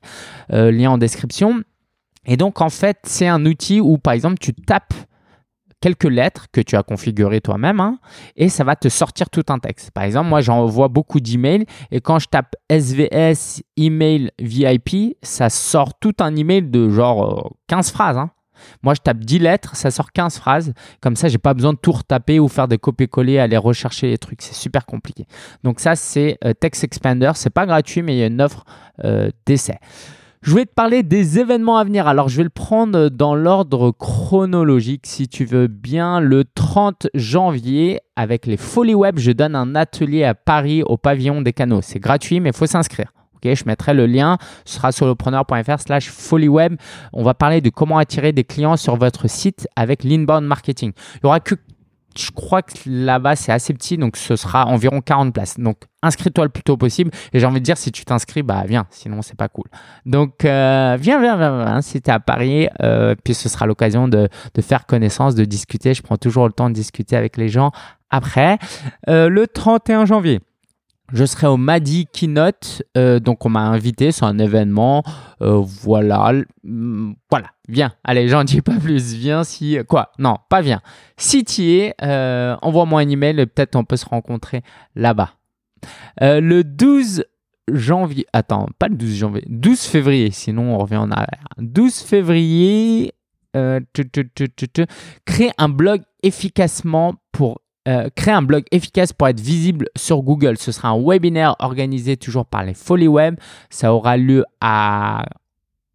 euh, lien en description. Et donc, en fait, c'est un outil où, par exemple, tu tapes quelques lettres que tu as configurées toi-même hein, et ça va te sortir tout un texte. Par exemple, moi, j'envoie beaucoup d'emails et quand je tape SVS email VIP, ça sort tout un email de genre 15 euh, phrases. Hein. Moi, je tape 10 lettres, ça sort 15 phrases. Comme ça, j'ai pas besoin de tout retaper ou faire des copier-coller, aller rechercher les trucs. C'est super compliqué. Donc ça, c'est euh, Text Expander. C'est pas gratuit, mais il y a une offre euh, d'essai. Je voulais te parler des événements à venir. Alors, je vais le prendre dans l'ordre chronologique, si tu veux bien. Le 30 janvier, avec les Folies Web, je donne un atelier à Paris au pavillon des canaux. C'est gratuit, mais il faut s'inscrire je mettrai le lien, ce sera solopreneur.fr slash folyweb. On va parler de comment attirer des clients sur votre site avec l'inbound marketing. Il y aura que je crois que là-bas, c'est assez petit, donc ce sera environ 40 places. Donc, inscris-toi le plus tôt possible. Et j'ai envie de dire, si tu t'inscris, bah viens, sinon c'est pas cool. Donc, euh, viens, viens, viens, viens, si tu es à Paris, euh, puis ce sera l'occasion de, faire connaissance, de discuter. Je prends toujours le temps de discuter avec les gens après. Euh, le 31 janvier. Je serai au Madi Keynote, euh, donc on m'a invité, c'est un événement, euh, voilà, mm, voilà, viens, allez, j'en dis pas plus, viens si, quoi, non, pas viens. Si tu es, euh, envoie-moi un email et peut-être on peut se rencontrer là-bas. Le 12 janvier, attends, pas le 12 janvier, 12 février, sinon on revient en arrière. 12 février, tu, tu, tu, un blog efficacement euh, créer un blog efficace pour être visible sur Google. Ce sera un webinaire organisé toujours par les Folies Web. Ça aura lieu à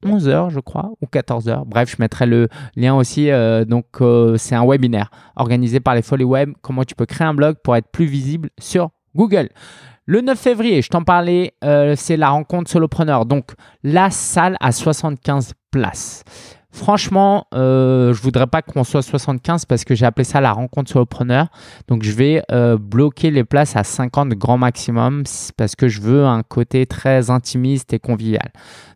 11h, je crois, ou 14h. Bref, je mettrai le lien aussi. euh, donc, euh, c'est un webinaire organisé par les Folies Web. Comment tu peux créer un blog pour être plus visible sur Google. Le 9 février, je t'en parlais, c'est la rencontre solopreneur. Donc, la salle à 75 places. Franchement, euh, je voudrais pas qu'on soit 75 parce que j'ai appelé ça la rencontre solopreneur. Donc, je vais euh, bloquer les places à 50 grand maximum parce que je veux un côté très intimiste et convivial.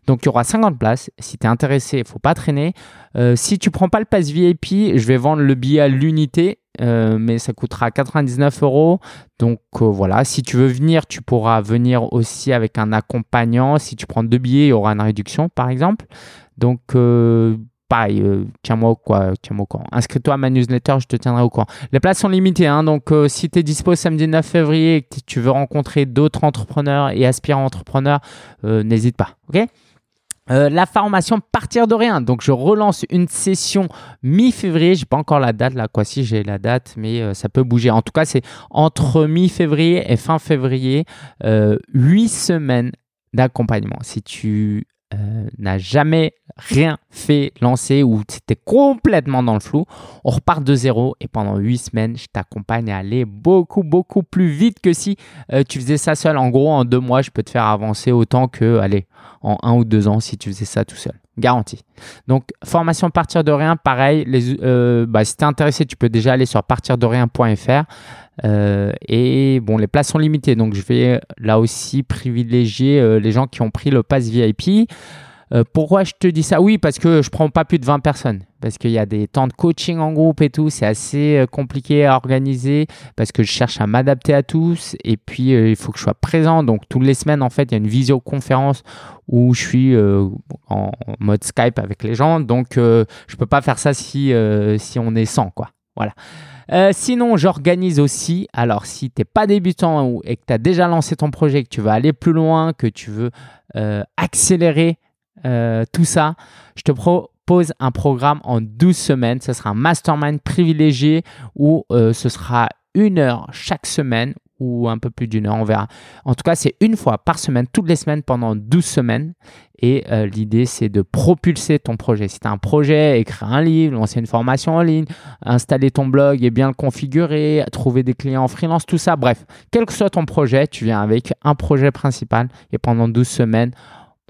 Donc, il y aura 50 places. Si tu es intéressé, il faut pas traîner. Euh, si tu prends pas le pass VIP, je vais vendre le billet à l'unité, euh, mais ça coûtera 99 euros. Donc voilà, si tu veux venir, tu pourras venir aussi avec un accompagnant. Si tu prends deux billets, il y aura une réduction, par exemple. Donc pareil, euh, tiens-moi au, quoi, tiens-moi au courant. Inscris-toi à ma newsletter, je te tiendrai au courant. Les places sont limitées, hein, donc euh, si tu es dispo samedi 9 février et que tu veux rencontrer d'autres entrepreneurs et aspirants entrepreneurs, euh, n'hésite pas, ok? Euh, la formation partir de rien. Donc je relance une session mi-février. J'ai pas encore la date là, quoi si j'ai la date, mais euh, ça peut bouger. En tout cas, c'est entre mi-février et fin février, euh, huit semaines d'accompagnement. Si tu euh, n'as jamais rien fait, lancé ou c'était complètement dans le flou, on repart de zéro et pendant huit semaines, je t'accompagne à aller beaucoup, beaucoup plus vite que si euh, tu faisais ça seul. En gros, en deux mois, je peux te faire avancer autant que, allez, en un ou deux ans si tu faisais ça tout seul. Garanti. Donc, formation partir de rien, pareil. Euh, bah, si tu es intéressé, tu peux déjà aller sur partirderien.fr. Euh, et bon, les places sont limitées. Donc, je vais là aussi privilégier euh, les gens qui ont pris le pass VIP. Euh, pourquoi je te dis ça? Oui, parce que je prends pas plus de 20 personnes. Parce qu'il y a des temps de coaching en groupe et tout. C'est assez euh, compliqué à organiser. Parce que je cherche à m'adapter à tous. Et puis, euh, il faut que je sois présent. Donc, toutes les semaines, en fait, il y a une visioconférence où je suis en mode Skype avec les gens. Donc, je peux pas faire ça si, si on est 100, quoi. Voilà. Sinon, j'organise aussi. Alors, si tu n'es pas débutant et que tu as déjà lancé ton projet, que tu veux aller plus loin, que tu veux accélérer euh, tout ça, je te propose un programme en 12 semaines. Ce sera un mastermind privilégié où euh, ce sera une heure chaque semaine ou un peu plus d'une heure, on verra. En tout cas, c'est une fois par semaine, toutes les semaines pendant 12 semaines. Et euh, l'idée, c'est de propulser ton projet. Si tu as un projet, écrire un livre, lancer une formation en ligne, installer ton blog et bien le configurer, trouver des clients en freelance, tout ça. Bref, quel que soit ton projet, tu viens avec un projet principal et pendant 12 semaines,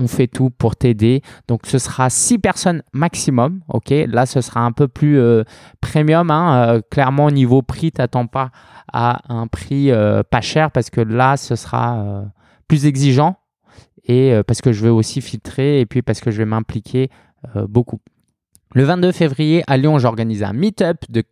on fait tout pour t'aider. Donc, ce sera 6 personnes maximum. OK, là, ce sera un peu plus euh, premium. hein. Euh, clairement, niveau prix, t'attends pas à un prix euh, pas cher parce que là, ce sera euh, plus exigeant et parce que je vais aussi filtrer et puis parce que je vais m'impliquer beaucoup. Le 22 février, à Lyon, j'organise un meet-up de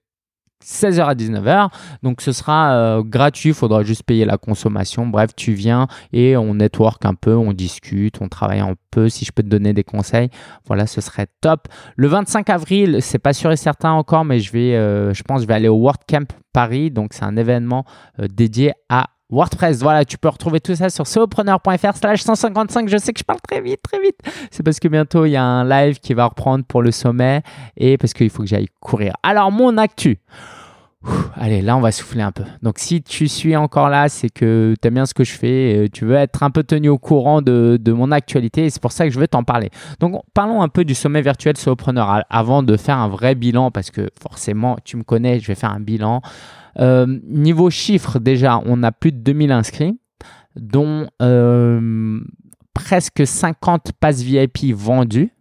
16h à 19h. Donc ce sera euh, gratuit, il faudra juste payer la consommation. Bref, tu viens et on network un peu, on discute, on travaille un peu. Si je peux te donner des conseils, voilà, ce serait top. Le 25 avril, c'est pas sûr et certain encore, mais je vais, euh, pense, je vais aller au WordCamp Paris. Donc c'est un événement euh, dédié à WordPress. Voilà, tu peux retrouver tout ça sur solopreneur.fr slash 155. Je sais que je parle très vite, très vite. C'est parce que bientôt, il y a un live qui va reprendre pour le sommet et parce qu'il faut que j'aille courir. Alors, mon actu. Allez, là, on va souffler un peu. Donc, si tu suis encore là, c'est que tu aimes bien ce que je fais. euh, Tu veux être un peu tenu au courant de, de mon actualité c'est pour ça que je veux t'en parler. Donc, parlons un peu du sommet virtuel solopreneur avant de faire un vrai bilan parce que forcément, tu me connais, je vais faire un bilan. Euh, niveau chiffres, déjà, on a plus de 2000 inscrits, dont euh, presque 50 passes VIP vendus.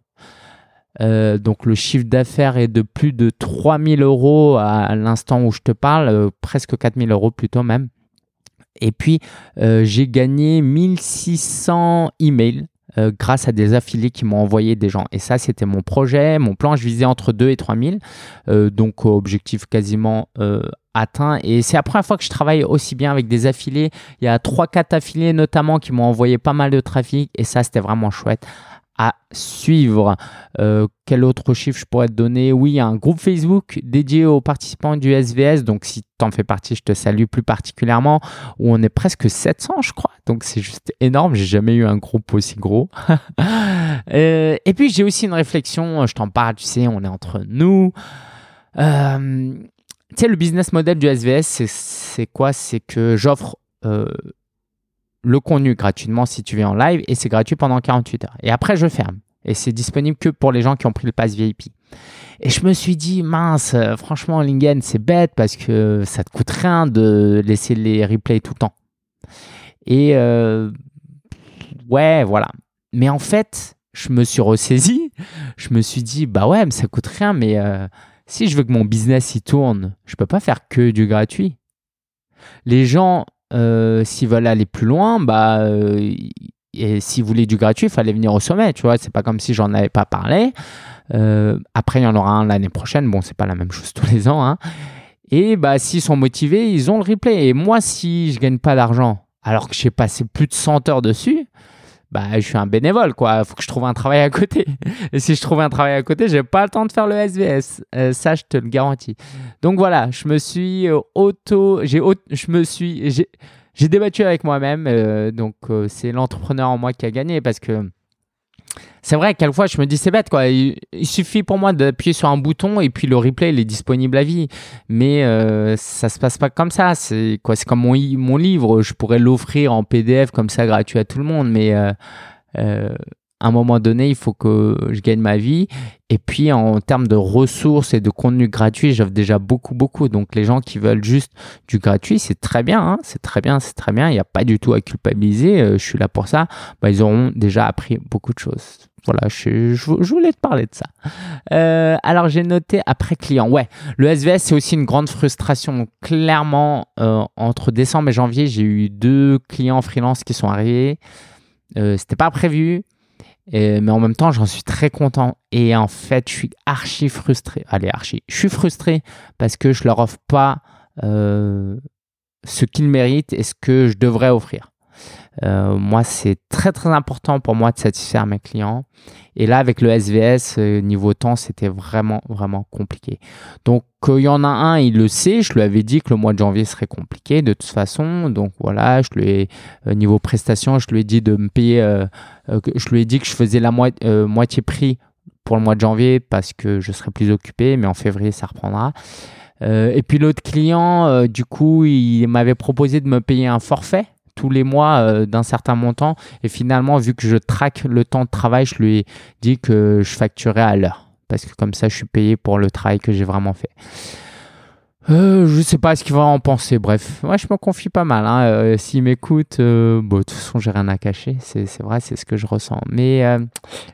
Euh, donc le chiffre d'affaires est de plus de 3000 euros à l'instant où je te parle, euh, presque 4000 euros plutôt même. Et puis euh, j'ai gagné 1600 emails euh, grâce à des affiliés qui m'ont envoyé des gens. Et ça, c'était mon projet, mon plan. Je visais entre 2 et 3000. Euh, donc, objectif quasiment atteint. Et c'est la première fois que je travaille aussi bien avec des affiliés. Il y a 3-4 affiliés notamment qui m'ont envoyé pas mal de trafic. Et ça, c'était vraiment chouette. À suivre. Euh, quel autre chiffre je pourrais te donner? Oui, un groupe Facebook dédié aux participants du SVS. Donc, si tu en fais partie, je te salue plus particulièrement. Où on est presque 700, je crois. Donc, c'est juste énorme. J'ai jamais eu un groupe aussi gros. Euh, et puis, j'ai aussi une réflexion. Je t'en parle, tu sais, on est entre nous. Euh, tu sais, le business model du SVS, c'est quoi? C'est que j'offre le contenu gratuitement si tu viens en live et c'est gratuit pendant 48 heures. Et après, je ferme. Et c'est disponible que pour les gens qui ont pris le pass VIP. Et je me suis dit, mince, euh, franchement, Lingen, c'est bête parce que ça te coûte rien de laisser les replays tout le temps. Et euh, ouais, voilà. Mais en fait, je me suis ressaisi. Je me suis dit, bah ouais, mais ça coûte rien, mais euh, si je veux que mon business y tourne, je peux pas faire que du gratuit. Les gens euh, s'ils veulent aller plus loin, bah, euh, s'ils voulaient du gratuit, il fallait venir au sommet, tu vois. C'est pas comme si j'en avais pas parlé. Euh, après, il y en aura un l'année prochaine. Bon, c'est pas la même chose tous les ans. Hein. Et bah, s'ils sont motivés, ils ont le replay. Et moi, si je gagne pas d'argent, alors que j'ai passé plus de 100 heures dessus, bah, je suis un bénévole, quoi. Faut que je trouve un travail à côté. Et si je trouve un travail à côté, j'ai pas le temps de faire le SVS. Euh, ça, je te le garantis. Donc voilà, je me suis euh, auto, j'ai, je me suis, j'ai, débattu avec moi-même. Euh, donc c'est l'entrepreneur en moi qui a gagné parce que c'est vrai, quelquefois, je me dis, c'est bête, quoi. Il, suffit pour moi d'appuyer sur un bouton et puis le replay, il est disponible à vie. Mais euh, ça se passe pas comme ça. C'est quoi? C'est comme mon, mon livre. Je pourrais l'offrir en PDF comme ça, gratuit à tout le monde. Mais euh, euh, à un moment donné, il faut que je gagne ma vie. Et puis, en termes de ressources et de contenu gratuit, j'offre déjà beaucoup, beaucoup. Donc, les gens qui veulent juste du gratuit, c'est très bien. Hein. c'est très bien, c'est très bien. Il n'y a pas du tout à culpabiliser. Euh, je suis là pour ça. Bah, ils auront déjà appris beaucoup de choses. Voilà, je, voulais te parler de ça. Euh, alors, j'ai noté après client. Ouais, le SVS, c'est aussi une grande frustration. Clairement, euh, entre décembre et janvier, j'ai eu deux clients freelance qui sont arrivés. Euh, C'était pas prévu mais en même temps, j'en suis très content. Et en fait, je suis archi frustré. Allez, archi. Je suis frustré parce que je leur offre pas euh, ce qu'ils méritent et ce que je devrais offrir. Euh, moi, c'est très très important pour moi de satisfaire mes clients. Et là, avec le SVS, euh, niveau temps, c'était vraiment vraiment compliqué. Donc, il y en a un, il le sait. Je lui avais dit que le mois de janvier serait compliqué de toute façon. Donc voilà, je lui euh, niveau prestation, je lui ai dit de me payer. je lui ai dit que je faisais la moitié prix pour le mois de janvier parce que je serais plus occupé, mais en février ça reprendra. et puis l'autre client, du coup, il m'avait proposé de me payer un forfait tous les mois euh, d'un certain montant. Et finalement, vu que je traque le temps de travail, je lui ai dit que je facturais à l'heure. Parce que comme ça, je suis payé pour le travail que j'ai vraiment fait. Euh, je sais pas ce qu'il va en penser. Bref, moi je me confie pas mal. Hein. Euh, s'il m'écoute, bon, de toute façon, j'ai rien à cacher. C'est vrai, c'est ce que je ressens. Mais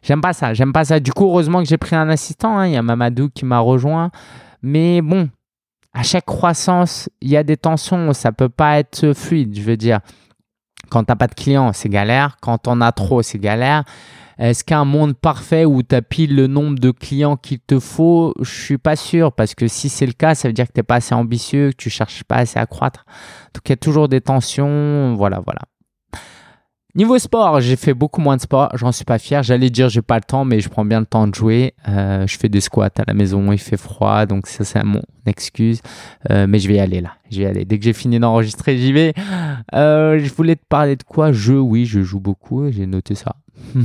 j'aime pas ça. J'aime pas ça. Du coup, heureusement que j'ai pris un assistant. Hein. Il y a Mamadou qui m'a rejoint. Mais bon, à chaque croissance, il y a des tensions. Ça peut pas être fluide. Je veux dire, quand tu n'as pas de clients, c'est galère. Quand on a trop, c'est galère. Est-ce qu'un monde parfait où tu as pile le nombre de clients qu'il te faut? Je suis pas sûr parce que si c'est le cas, ça veut dire que tu n'es pas assez ambitieux, que tu cherches pas assez à croître. Donc il y a toujours des tensions. Voilà, voilà. Niveau sport, j'ai fait beaucoup moins de sport, j'en suis pas fier. J'allais dire j'ai pas le temps, mais je prends bien le temps de jouer. Euh, je fais des squats à la maison, il fait froid, donc ça c'est mon excuse. Euh, mais je vais y aller là, je vais y aller. Dès que j'ai fini d'enregistrer, j'y vais. Euh, je voulais te parler de quoi? Je, oui, je joue beaucoup, j'ai noté ça. Je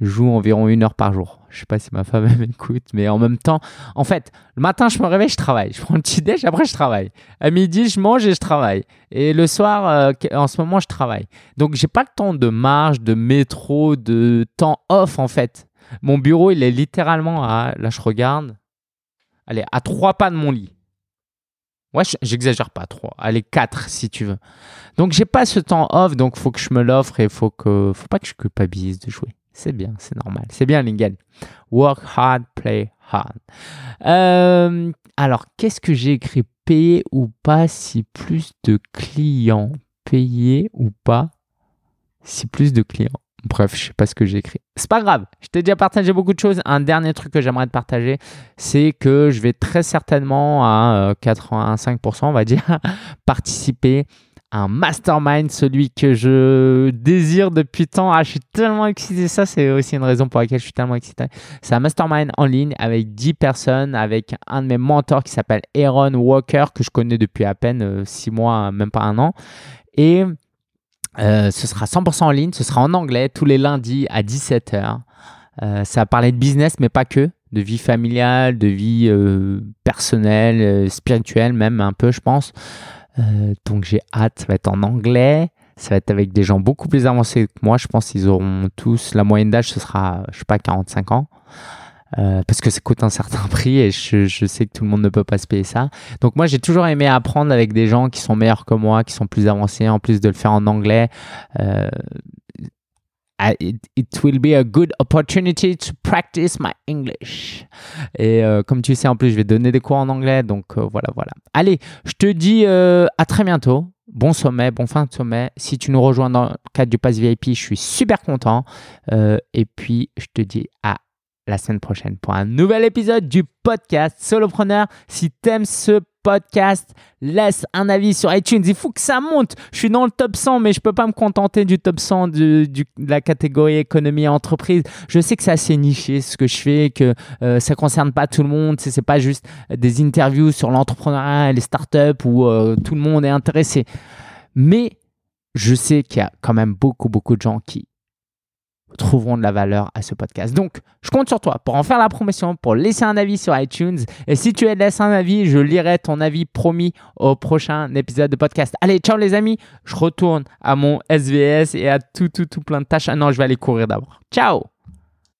joue environ une heure par jour. Je sais pas si ma femme m'écoute, mais en même temps, en fait, le matin, je me réveille, je travaille. Je prends le petit déj, après, je travaille. À midi, je mange et je travaille. Et le soir, euh, en ce moment, je travaille. Donc, j'ai pas le temps de marche, de métro, de temps off, en fait. Mon bureau, il est littéralement à, là, je regarde, allez, à trois pas de mon lit. Ouais, j'exagère pas, trois. Allez, quatre si tu veux. Donc, j'ai pas ce temps off, donc faut que je me l'offre et faut que, faut pas que je culpabilise de jouer. C'est bien, c'est normal. C'est bien, Lingen. Work hard, play hard. Euh, alors, qu'est-ce que j'ai écrit? Payer ou pas si plus de clients? Payer ou pas si plus de clients? Bref, je sais pas ce que j'ai écrit. C'est pas grave. Je t'ai déjà partagé beaucoup de choses. Un dernier truc que j'aimerais te partager, c'est que je vais très certainement à 85%, euh, on va dire, participer un mastermind, celui que je désire depuis tant. Ah, je suis tellement excité. Ça, c'est aussi une raison pour laquelle je suis tellement excité. C'est un mastermind en ligne avec 10 personnes, avec un de mes mentors qui s'appelle Aaron Walker, que je connais depuis à peine 6 mois, même pas un an. Et ce sera 100% en ligne, ce sera en anglais tous les lundis à 17h. ça va parler de business, mais pas que de vie familiale, de vie euh, personnelle, euh, spirituelle même un peu, je pense. Euh, donc j'ai hâte, ça va être en anglais, ça va être avec des gens beaucoup plus avancés que moi. Je pense qu'ils auront tous, la moyenne d'âge, ce sera, je sais pas, 45 ans. Parce que ça coûte un certain prix et je, sais que tout le monde ne peut pas se payer ça. Donc moi j'ai toujours aimé apprendre avec des gens qui sont meilleurs que moi, qui sont plus avancés, en plus de le faire en anglais it, will be a good opportunity to practice my English. Et euh, comme tu sais, en plus, je vais donner des cours en anglais. Donc euh, voilà, voilà. Allez, je te dis euh, à très bientôt. Bon sommet, bon fin de sommet. Si tu nous rejoins dans le cadre du Pass VIP, je suis super content. et puis, je te dis à la semaine prochaine pour un nouvel épisode du podcast Solopreneur. Si t'aimes ce podcast, laisse un avis sur iTunes. Il faut que ça monte. Je suis dans le top 100, mais je peux pas me contenter du top 100 de la catégorie économie entreprise. Je sais que c'est assez niché ce que je fais, que euh, ça concerne pas tout le monde. C'est pas juste des interviews sur l'entrepreneuriat et les startups où euh, tout le monde est intéressé. Mais je sais qu'il y a quand même beaucoup, beaucoup de gens qui trouveront de la valeur à ce podcast. Donc, je compte sur toi pour en faire la promotion, pour laisser un avis sur iTunes. Et si tu laisses un avis, je lirai ton avis promis au prochain épisode de podcast. Allez, ciao les amis. Je retourne à mon SVS et à tout, tout, tout plein de tâches. Ah non, je vais aller courir d'abord. Ciao